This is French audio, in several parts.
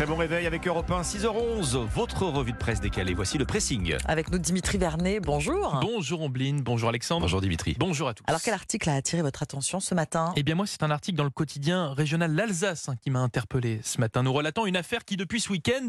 Très bon réveil avec Europe 1, 6h11. Votre revue de presse décalée. Voici le pressing. Avec nous Dimitri Vernet, bonjour. Bonjour Ombline, bonjour Alexandre. Bonjour Dimitri. Bonjour à tous. Alors quel article a attiré votre attention ce matin? Eh bien moi c'est un article dans le quotidien régional L'Alsace hein, qui m'a interpellé ce matin. Nous relatons une affaire qui depuis ce week-end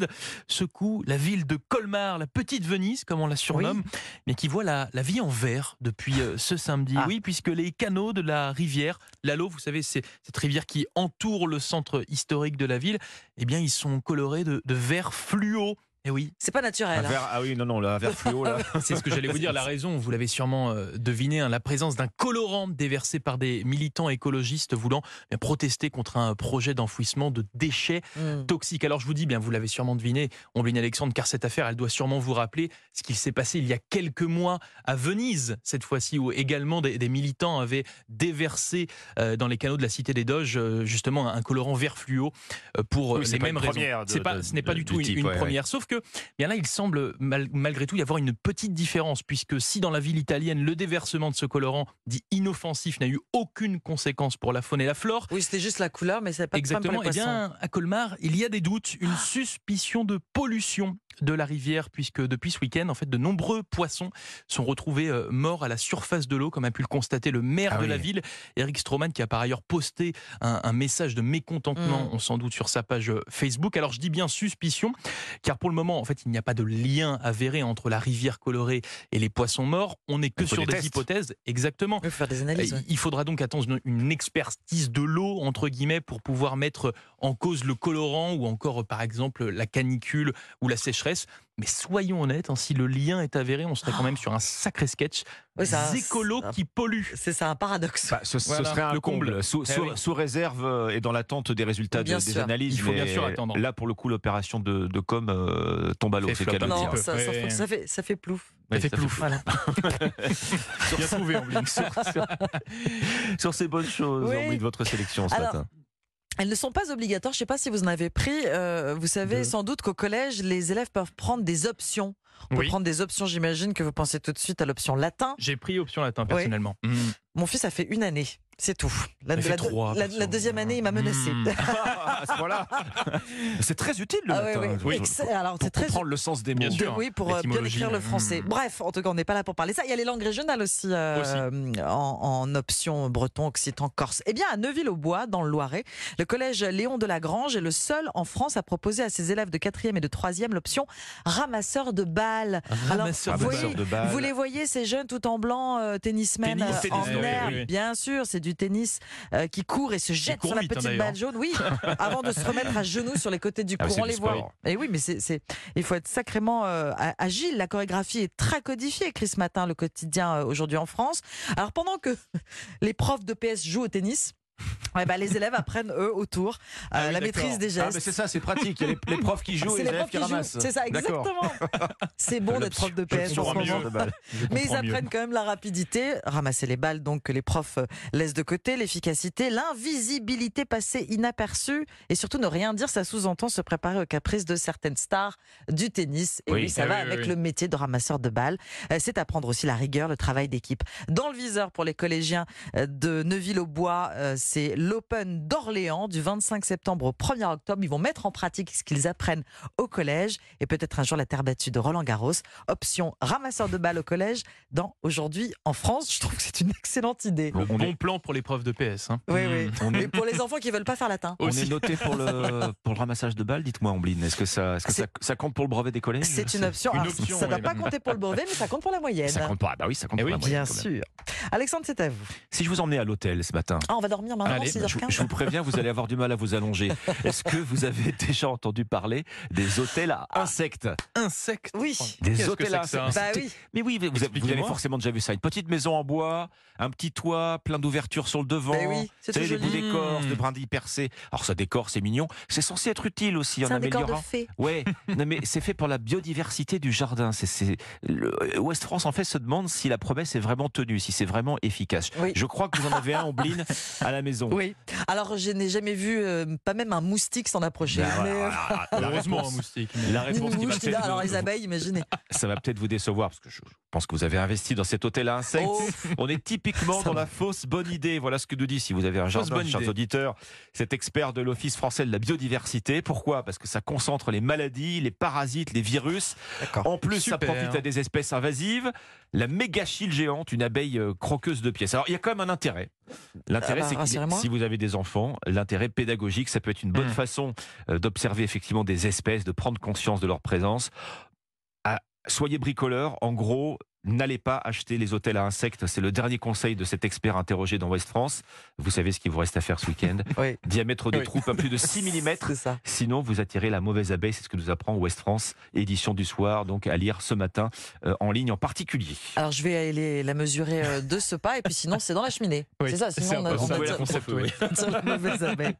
secoue la ville de Colmar, la petite Venise comme on la surnomme, mais qui voit la, la vie en vert depuis euh, ce samedi. Ah. Oui, puisque les canaux de la rivière, l'Allo, vous savez, c'est cette rivière qui entoure le centre historique de la ville, eh bien ils sont colorés de, vert fluo. Eh oui, C'est pas naturel. Un hein. ah oui, non, non, le verre fluo là. C'est ce que j'allais vous dire, la raison, vous l'avez sûrement euh, deviné, hein, la présence d'un colorant déversé par des militants écologistes voulant eh, protester contre un projet d'enfouissement de déchets Hmm. toxiques. Alors je vous dis bien, vous l'avez sûrement deviné, Ombline Alexandre, car cette affaire, elle doit sûrement vous rappeler ce qu'il s'est passé il y a quelques mois à Venise, cette fois-ci, où également des, des militants avaient déversé euh, dans les canaux de la Cité des Doges, euh, justement, un colorant vert fluo euh, pour Oui, c'est les pas mêmes une raisons. première de- pas, de- ce n'est pas de- du tout du une, type, une ouais, ouais. première, sauf que bien là, il semble mal- malgré tout y avoir une petite différence, puisque si dans la ville italienne, le déversement de ce colorant dit inoffensif n'a eu aucune conséquence pour la faune et la flore, Oui, c'était juste la couleur, mais c'est pas de problème Exactement. pour les Eh poissons. bien, à Colmar, il y a des doutes, une suspicion de pollution de la rivière, puisque depuis ce week-end, en fait, de nombreux poissons sont retrouvés euh, morts à la surface de l'eau, comme a pu le constater le maire Ah de oui. la ville, Eric Stroman, qui a par ailleurs posté un, un message de mécontentement, Mm. on s'en doute, sur sa page euh, Facebook. Alors, je dis bien suspicion, car pour le moment, en fait, il n'y a pas de lien avéré entre la rivière colorée et les poissons morts. On n'est que sur des hypothèses. Exactement. Il faire des analyses. ouais. Il faudra donc attendre une- une expertise de l'eau, entre guillemets, pour pouvoir mettre en cause le colorant ou encore, par exemple, la canicule ou la sécheresse. Mais soyons honnêtes, hein, si le lien est avéré, on serait quand même sur un sacré sketch. Oui, ça- Des écolos qui polluent. C'est ça un paradoxe. Bah, ce, serait un le comble, comble. Sous, Eh sous- oui. sous réserve euh, et dans l'attente des résultats de- des analyses. Il faut bien sûr attendre. Là, pour le coup, l'opération de, de com euh, tombe à l'eau, c'est non, dire. petit peu. ça, ça- Ouais. ça fait, ça fait plouf. Ça fait ça plouf. Voilà. Bien trouvé, Ombline. Sur ces bonnes choses, Oui. envie de votre sélection ce Alors, matin. Elles ne sont pas obligatoires. Je ne sais pas si vous en avez pris. Euh, vous savez De- sans doute qu'au collège, les élèves peuvent prendre des options. On peut prendre des options, j'imagine que vous pensez tout de suite à l'option latin. J'ai pris option latin, personnellement. Mon fils a fait une année, c'est tout. La, Il fait la- trois, la- perso. la deuxième année, il m'a menacé. Mm. à ce point-là, c'est très utile le Ah Alors, Pour c'est très comprendre le sens des mots. Bien De- sûr. oui, pour euh, bien écrire le ouais. français. Mm. Bref, en tout cas, on n'est pas là pour parler ça. Il y a les langues régionales aussi, euh, En, en option breton, occitan, corse. Eh bien, à Neuville-au-Bois, dans le Loiret, le collège Léon de Lagrange est le seul en France à proposer à ses élèves de 4e et de 3e l'option ramasseur de balles. Ramasseur de balles. Vous les voyez, ces jeunes tout en blanc, euh, tennismen Tennis, euh, tennis, en oui, oui, herbe, oui. bien sûr, c'est du tennis euh, qui court et se jette court sur la vite, hein, petite balle jaune. Oui, avant de se remettre à genoux sur les côtés du Ah, c'est on du les voit. Et oui, mais c'est, il faut être sacrément euh, agile. La chorégraphie est très codifiée, ce matin le quotidien euh, aujourd'hui en France. Alors pendant que les profs de PS jouent au tennis, ouais, bah, les élèves apprennent eux autour euh, Ah oui, la maîtrise des Ah, gestes. mais c'est ça, c'est pratique. Il y a les, les profs qui jouent et les les élèves qui ramassent. C'est ça, exactement. C'est bon d'être prof de PS en ce moment. Mais ils mieux. apprennent quand même la rapidité, ramasser les balles donc que les profs euh, laissent de côté, l'efficacité, l'invisibilité passée inaperçue et surtout ne rien dire, ça sous-entend se préparer aux caprices de certaines stars du tennis. Et oui, Oui. ça Eh va oui, avec le métier de ramasseur de balles. Euh, C'est apprendre aussi la rigueur, le travail d'équipe. Dans le viseur pour les collégiens euh, de Neuville-au-Bois, euh, c'est l'Open d'Orléans du 25 septembre au 1er octobre. Ils vont mettre en pratique ce qu'ils apprennent au collège et peut-être un jour la terre battue de Roland Garros. Option ramasseur de balles au collège dans Aujourd'hui en France. Je trouve que c'est une excellente idée. Le On bon plan pour profs de PS. hein. Oui, oui. On Mais est, pour les enfants qui veulent pas faire latin. on Aussi. est noté pour le, pour le ramassage de balles. Dites-moi, Ombline, est-ce que, ça, est-ce que ça, ça compte pour le brevet des collèges? C'est une option. une Alors, option, ça ne doit pas compter pour le brevet, mais ça compte pour la moyenne. Ça compte pas. Bah oui, ça compte Eh pour oui, la moyenne, Bien sûr. Alexandre, c'est à vous. Si je vous emmenais à l'hôtel ce matin, Ah, on va dormir maintenant, Allez, 6h15. je, je vous préviens, vous allez avoir du mal à vous allonger. Est-ce que vous avez déjà entendu parler des hôtels à insectes Insectes. Oui. Des hôtels à insectes. Bah oui. Mais oui, vous, vous avez, vous avez Expliquez-moi. forcément déjà vu ça. Une petite maison en bois, un petit toit, plein d'ouvertures sur le devant. Ben oui, c'est Vous savez, tout les bouts joli. d'écorce, de brindilles percées. Alors ça décore, c'est mignon. C'est censé être utile aussi en C'est un décor de améliorant. fée. Ouais, non mais c'est fait pour la biodiversité du jardin. C'est, c'est, le- Ouest France en fait se demande si la promesse est vraiment tenue, si c'est vraiment efficace. Oui. Je crois que vous en avez un, Ombline, à la maison. Oui. Alors, je n'ai jamais vu, euh, pas même un moustique s'en approcher. Ben mais, voilà, la Heureusement, réponse- un moustique. La réponse qui va peut-être là. Alors, vous- les abeilles, imaginez. ça va peut-être vous décevoir parce que je, pense que vous avez investi dans cet hôtel à insectes. Oh. On est typiquement dans la fausse bonne idée. Voilà ce que nous dit, si vous avez un jardin, chers idée. auditeurs, cet expert de l'Office français de la biodiversité. Pourquoi? Parce que ça concentre les maladies, les parasites, les virus. En plus, Super. ça profite à des espèces invasives. La mégachile géante, une abeille euh, croqueuse de pièces. Alors, il y a quand même un intérêt. L'intérêt, Ah bah, c'est que si vous avez des enfants, l'intérêt pédagogique, ça peut être une bonne Mm. façon euh, d'observer effectivement des espèces, de prendre conscience de leur présence. Soyez bricoleurs. En gros, n'allez pas acheter les hôtels à insectes. C'est le dernier conseil de cet expert interrogé dans West France. Vous savez ce qu'il vous reste à faire ce week-end. Oui. Diamètre de Oui. trou, pas plus de 6 mm. C'est ça. Sinon, vous attirez la mauvaise abeille. C'est ce que nous apprend West France, édition du soir, donc à lire ce matin euh, en ligne en particulier. Alors je vais aller la mesurer euh, de ce pas et puis sinon c'est dans la cheminée. Oui, c'est ça, c'est sinon on a, un peu on ça. a concept, la mauvaise abeille.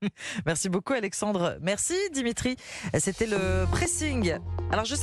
Merci beaucoup Alexandre. Merci Dimitri. C'était le pressing. Alors je sais